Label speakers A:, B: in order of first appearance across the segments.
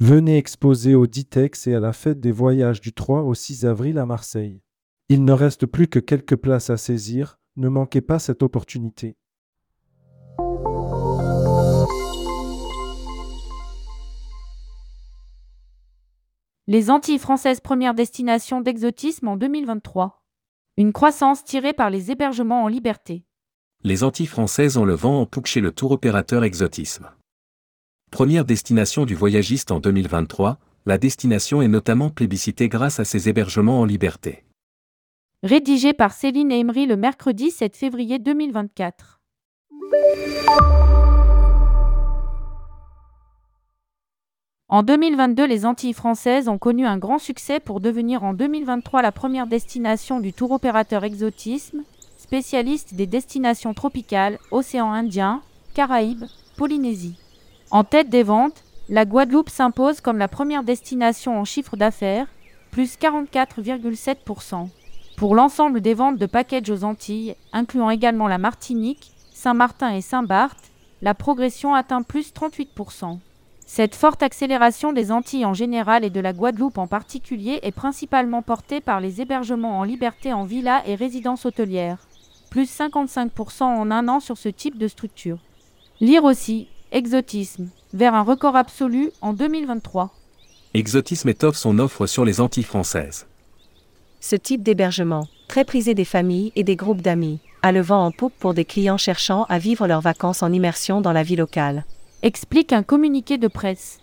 A: Venez exposer au Ditex et à la fête des voyages du 3 au 6 avril à Marseille. Il ne reste plus que quelques places à saisir, ne manquez pas cette opportunité.
B: Les Antilles françaises première destination d'exotisme en 2023. Une croissance tirée par les hébergements en liberté.
C: Les Antilles françaises ont le vent en poupe chez le tour opérateur Exotisme. Première destination du voyagiste en 2023, la destination est notamment plébiscitée grâce à ses hébergements en liberté.
B: Rédigé par Céline Emery le mercredi 7 février 2024. En 2022, les Antilles françaises ont connu un grand succès pour devenir en 2023 la première destination du tour opérateur Exotisme, spécialiste des destinations tropicales, océan Indien, Caraïbes, Polynésie. En tête des ventes, la Guadeloupe s'impose comme la première destination en chiffre d'affaires, plus 44,7%. Pour l'ensemble des ventes de packages aux Antilles, incluant également la Martinique, Saint-Martin et Saint-Barth, la progression atteint plus 38%. Cette forte accélération des Antilles en général et de la Guadeloupe en particulier est principalement portée par les hébergements en liberté en villa et résidences hôtelières, plus 55% en un an sur ce type de structure. Lire aussi, exotisme, vers un record absolu en 2023.
C: Exotisme étoffe son offre sur les Antilles françaises.
D: Ce type d'hébergement, très prisé des familles et des groupes d'amis, a le vent en poupe pour des clients cherchant à vivre leurs vacances en immersion dans la vie locale
B: explique un communiqué de presse.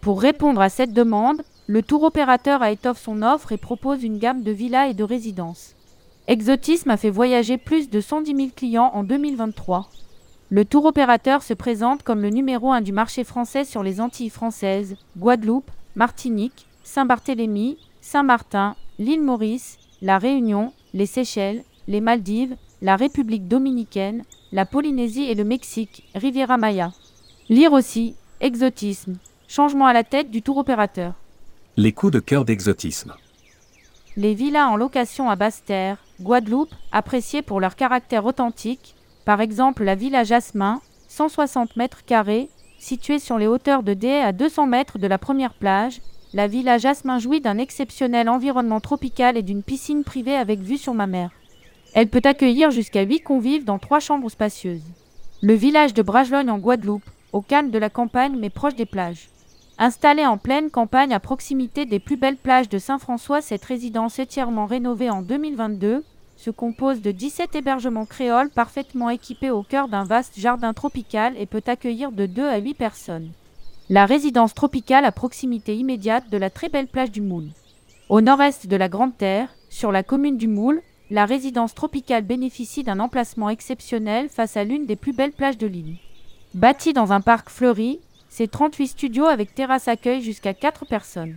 B: Pour répondre à cette demande, le tour opérateur a étoffe son offre et propose une gamme de villas et de résidences. Exotisme a fait voyager plus de 110 000 clients en 2023. Le tour opérateur se présente comme le numéro un du marché français sur les Antilles françaises, Guadeloupe, Martinique, Saint-Barthélemy, Saint-Martin, l'île Maurice, la Réunion, les Seychelles, les Maldives, la République dominicaine, la Polynésie et le Mexique, Riviera Maya. Lire aussi, exotisme, changement à la tête du tour opérateur.
C: Les coups de cœur d'exotisme.
B: Les villas en location à Basse-Terre, Guadeloupe, appréciées pour leur caractère authentique, par exemple la villa Jasmin, 160 mètres carrés, située sur les hauteurs de Dé à 200 mètres de la première plage, la villa Jasmin jouit d'un exceptionnel environnement tropical et d'une piscine privée avec vue sur ma mer. Elle peut accueillir jusqu'à 8 convives dans trois chambres spacieuses. Le village de Bragelogne en Guadeloupe, au calme de la campagne mais proche des plages. Installée en pleine campagne à proximité des plus belles plages de Saint-François, cette résidence entièrement rénovée en 2022 se compose de 17 hébergements créoles parfaitement équipés au cœur d'un vaste jardin tropical et peut accueillir de 2 à 8 personnes. La résidence tropicale à proximité immédiate de la très belle plage du Moule. Au nord-est de la Grande Terre, sur la commune du Moule, la résidence tropicale bénéficie d'un emplacement exceptionnel face à l'une des plus belles plages de l'île. Bâti dans un parc fleuri, c'est 38 studios avec terrasse accueil jusqu'à 4 personnes.